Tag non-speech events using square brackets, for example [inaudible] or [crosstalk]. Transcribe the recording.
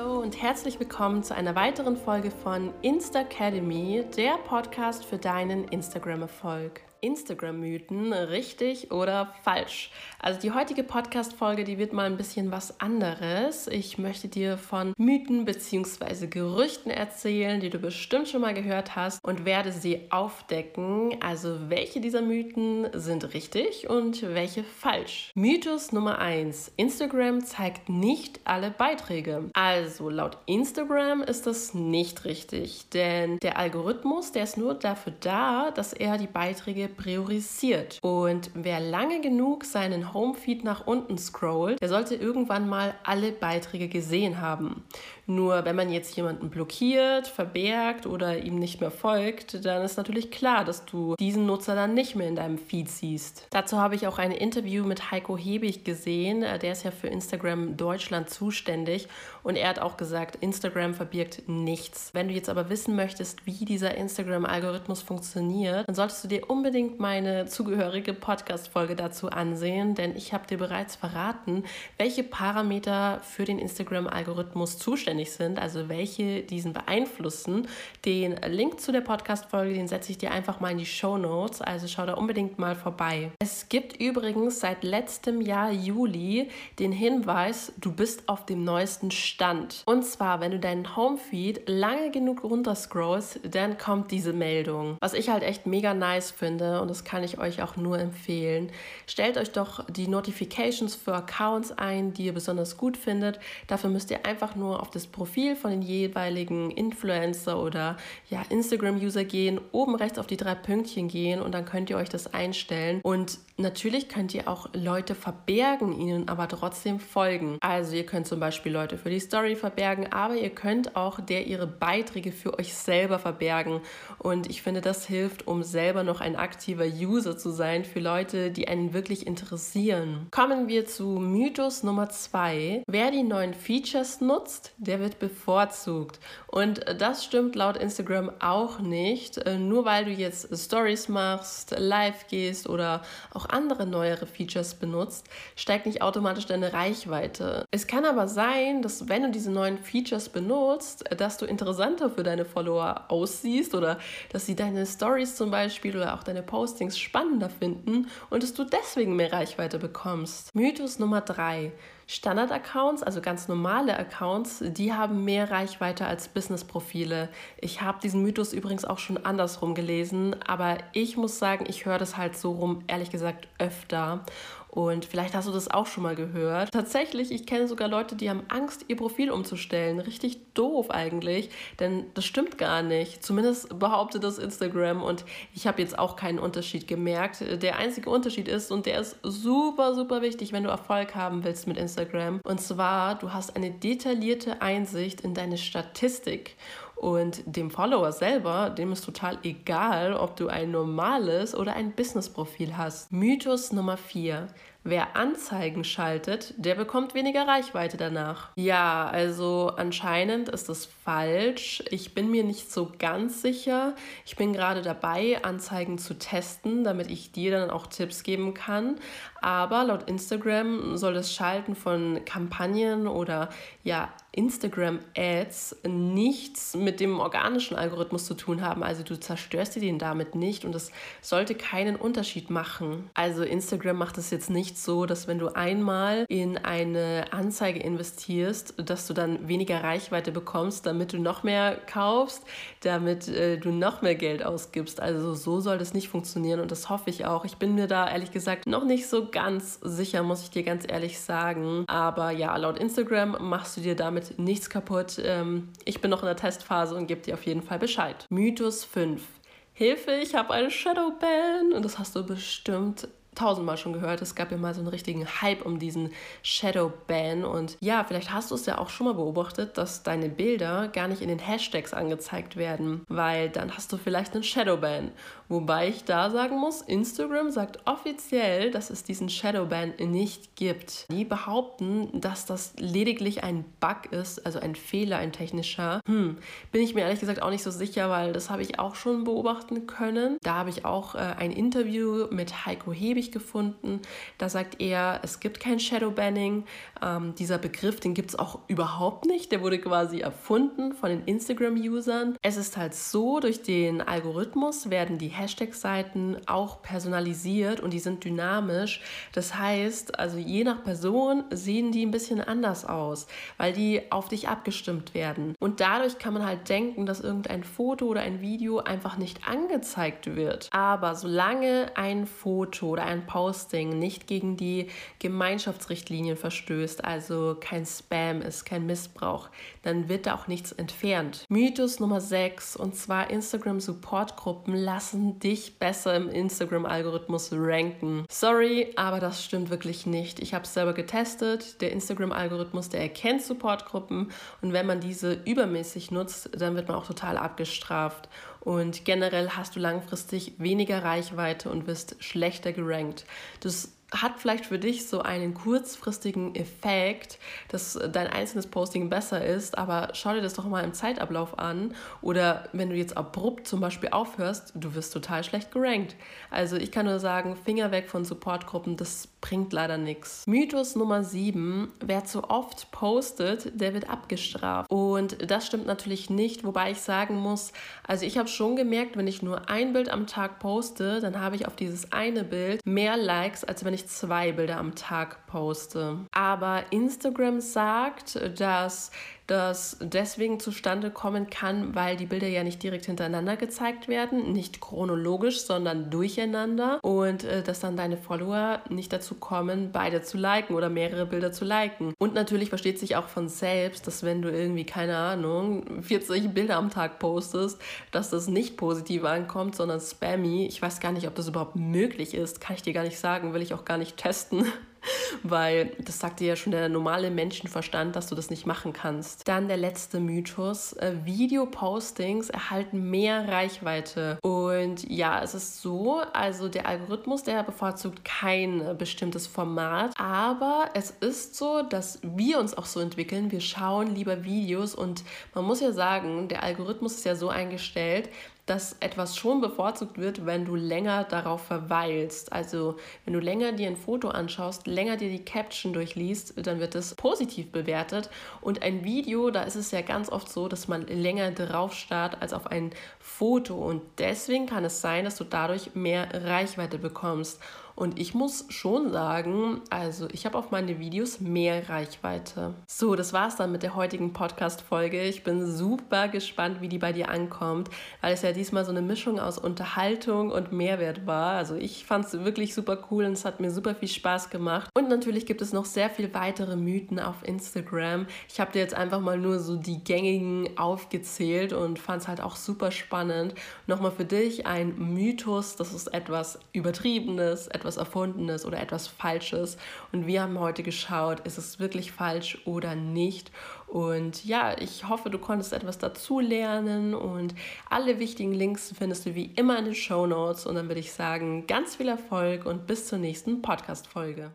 Hallo und herzlich willkommen zu einer weiteren Folge von Insta Academy, der Podcast für deinen Instagram-Erfolg. Instagram-Mythen, richtig oder falsch? Also die heutige Podcast-Folge, die wird mal ein bisschen was anderes. Ich möchte dir von Mythen bzw. Gerüchten erzählen, die du bestimmt schon mal gehört hast und werde sie aufdecken. Also welche dieser Mythen sind richtig und welche falsch? Mythos Nummer 1. Instagram zeigt nicht alle Beiträge. Also laut Instagram ist das nicht richtig, denn der Algorithmus, der ist nur dafür da, dass er die Beiträge priorisiert. Und wer lange genug seinen Homefeed nach unten scrollt, der sollte irgendwann mal alle Beiträge gesehen haben. Nur wenn man jetzt jemanden blockiert, verbergt oder ihm nicht mehr folgt, dann ist natürlich klar, dass du diesen Nutzer dann nicht mehr in deinem Feed siehst. Dazu habe ich auch ein Interview mit Heiko Hebig gesehen. Der ist ja für Instagram Deutschland zuständig und er hat auch gesagt, Instagram verbirgt nichts. Wenn du jetzt aber wissen möchtest, wie dieser Instagram-Algorithmus funktioniert, dann solltest du dir unbedingt meine zugehörige Podcast-Folge dazu ansehen, denn ich habe dir bereits verraten, welche Parameter für den Instagram-Algorithmus zuständig zuständig sind, also welche diesen beeinflussen. Den Link zu der Podcast-Folge, den setze ich dir einfach mal in die Show Notes, also schau da unbedingt mal vorbei. Es gibt übrigens seit letztem Jahr Juli den Hinweis, du bist auf dem neuesten Stand. Und zwar, wenn du deinen Homefeed lange genug runterscrollst, dann kommt diese Meldung. Was ich halt echt mega nice finde und das kann ich euch auch nur empfehlen. Stellt euch doch die Notifications für Accounts ein, die ihr besonders gut findet. Dafür müsst ihr einfach nur auf das Profil von den jeweiligen Influencer oder ja, Instagram-User gehen, oben rechts auf die drei Pünktchen gehen und dann könnt ihr euch das einstellen. Und natürlich könnt ihr auch Leute verbergen, ihnen aber trotzdem folgen. Also ihr könnt zum Beispiel Leute für die Story verbergen, aber ihr könnt auch der ihre Beiträge für euch selber verbergen. Und ich finde, das hilft, um selber noch ein aktiver User zu sein für Leute, die einen wirklich interessieren. Kommen wir zu Mythos Nummer zwei. Wer die neuen Features nutzt, der wird bevorzugt. Und das stimmt laut Instagram auch nicht. Äh, nur weil du jetzt Stories machst, live gehst oder auch andere neuere Features benutzt, steigt nicht automatisch deine Reichweite. Es kann aber sein, dass wenn du diese neuen Features benutzt, dass du interessanter für deine Follower aussiehst oder dass sie deine Stories zum Beispiel oder auch deine Postings spannender finden und dass du deswegen mehr Reichweite bekommst. Mythos Nummer drei. Standard-Accounts, also ganz normale Accounts, die haben mehr Reichweite als Business-Profile. Ich habe diesen Mythos übrigens auch schon andersrum gelesen, aber ich muss sagen, ich höre das halt so rum, ehrlich gesagt, öfter. Und vielleicht hast du das auch schon mal gehört. Tatsächlich, ich kenne sogar Leute, die haben Angst, ihr Profil umzustellen. Richtig doof eigentlich, denn das stimmt gar nicht. Zumindest behauptet das Instagram und ich habe jetzt auch keinen Unterschied gemerkt. Der einzige Unterschied ist, und der ist super, super wichtig, wenn du Erfolg haben willst mit Instagram, und zwar, du hast eine detaillierte Einsicht in deine Statistik. Und dem Follower selber, dem ist total egal, ob du ein normales oder ein Business-Profil hast. Mythos Nummer 4. Wer Anzeigen schaltet, der bekommt weniger Reichweite danach. Ja, also anscheinend ist das falsch. Ich bin mir nicht so ganz sicher. Ich bin gerade dabei, Anzeigen zu testen, damit ich dir dann auch Tipps geben kann. Aber laut Instagram soll das Schalten von Kampagnen oder ja, Instagram-Ads nichts mit dem organischen Algorithmus zu tun haben. Also du zerstörst dir den damit nicht und das sollte keinen Unterschied machen. Also Instagram macht es jetzt nicht so, dass wenn du einmal in eine Anzeige investierst, dass du dann weniger Reichweite bekommst, damit du noch mehr kaufst, damit äh, du noch mehr Geld ausgibst. Also so soll das nicht funktionieren und das hoffe ich auch. Ich bin mir da ehrlich gesagt noch nicht so ganz sicher, muss ich dir ganz ehrlich sagen. Aber ja, laut Instagram machst du dir damit damit nichts kaputt. Ähm, ich bin noch in der Testphase und gebe dir auf jeden Fall Bescheid. Mythos 5. Hilfe, ich habe eine Shadowban. Und das hast du bestimmt tausendmal schon gehört. Es gab ja mal so einen richtigen Hype um diesen Shadow Ban. Und ja, vielleicht hast du es ja auch schon mal beobachtet, dass deine Bilder gar nicht in den Hashtags angezeigt werden, weil dann hast du vielleicht einen Shadow Ban. Wobei ich da sagen muss, Instagram sagt offiziell, dass es diesen Shadowban nicht gibt. Die behaupten, dass das lediglich ein Bug ist, also ein Fehler, ein technischer. Hm, bin ich mir ehrlich gesagt auch nicht so sicher, weil das habe ich auch schon beobachten können. Da habe ich auch äh, ein Interview mit Heiko Hebe ausgiebig gefunden. Da sagt er, es gibt kein Shadowbanning. Ähm, dieser Begriff, den gibt es auch überhaupt nicht. Der wurde quasi erfunden von den Instagram-Usern. Es ist halt so, durch den Algorithmus werden die Hashtag-Seiten auch personalisiert und die sind dynamisch. Das heißt, also je nach Person sehen die ein bisschen anders aus, weil die auf dich abgestimmt werden. Und dadurch kann man halt denken, dass irgendein Foto oder ein Video einfach nicht angezeigt wird. Aber solange ein Foto oder ein Posting nicht gegen die Gemeinschaftsrichtlinien verstößt, also kein Spam ist, kein Missbrauch, dann wird da auch nichts entfernt. Mythos Nummer 6 und zwar Instagram Support Gruppen lassen dich besser im Instagram Algorithmus ranken. Sorry, aber das stimmt wirklich nicht. Ich habe es selber getestet. Der Instagram Algorithmus, der erkennt Support Gruppen und wenn man diese übermäßig nutzt, dann wird man auch total abgestraft. Und generell hast du langfristig weniger Reichweite und wirst schlechter gerankt. Das hat vielleicht für dich so einen kurzfristigen Effekt, dass dein einzelnes Posting besser ist, aber schau dir das doch mal im Zeitablauf an. Oder wenn du jetzt abrupt zum Beispiel aufhörst, du wirst total schlecht gerankt. Also ich kann nur sagen, Finger weg von Supportgruppen, das bringt leider nichts. Mythos Nummer 7, wer zu oft postet, der wird abgestraft. Und das stimmt natürlich nicht, wobei ich sagen muss, also ich habe schon gemerkt, wenn ich nur ein Bild am Tag poste, dann habe ich auf dieses eine Bild mehr Likes, als wenn ich zwei Bilder am Tag poste. Aber Instagram sagt, dass das deswegen zustande kommen kann, weil die Bilder ja nicht direkt hintereinander gezeigt werden, nicht chronologisch, sondern durcheinander und äh, dass dann deine Follower nicht dazu kommen, beide zu liken oder mehrere Bilder zu liken. Und natürlich versteht sich auch von selbst, dass wenn du irgendwie, keine Ahnung, 40 Bilder am Tag postest, dass das nicht positiv ankommt, sondern spammy. Ich weiß gar nicht, ob das überhaupt möglich ist, kann ich dir gar nicht sagen, will ich auch gar nicht testen [laughs] weil das sagt dir ja schon der normale Menschenverstand, dass du das nicht machen kannst. Dann der letzte Mythos. Äh, Videopostings erhalten mehr Reichweite. Und ja, es ist so, also der Algorithmus, der bevorzugt kein bestimmtes Format, aber es ist so, dass wir uns auch so entwickeln. Wir schauen lieber Videos und man muss ja sagen, der Algorithmus ist ja so eingestellt, dass etwas schon bevorzugt wird, wenn du länger darauf verweilst. Also wenn du länger dir ein Foto anschaust, länger dir die Caption durchliest, dann wird es positiv bewertet. Und ein Video, da ist es ja ganz oft so, dass man länger drauf starrt als auf ein Foto. Und deswegen kann es sein, dass du dadurch mehr Reichweite bekommst. Und ich muss schon sagen, also ich habe auf meine Videos mehr Reichweite. So, das war's dann mit der heutigen Podcast-Folge. Ich bin super gespannt, wie die bei dir ankommt, weil es ja diesmal so eine Mischung aus Unterhaltung und Mehrwert war. Also ich fand es wirklich super cool und es hat mir super viel Spaß gemacht. Und natürlich gibt es noch sehr viel weitere Mythen auf Instagram. Ich habe dir jetzt einfach mal nur so die gängigen aufgezählt und fand es halt auch super spannend. Nochmal für dich ein Mythos, das ist etwas Übertriebenes, etwas etwas Erfundenes oder etwas Falsches. Und wir haben heute geschaut, ist es wirklich falsch oder nicht. Und ja, ich hoffe, du konntest etwas dazu lernen und alle wichtigen Links findest du wie immer in den Show Notes. Und dann würde ich sagen, ganz viel Erfolg und bis zur nächsten Podcast-Folge.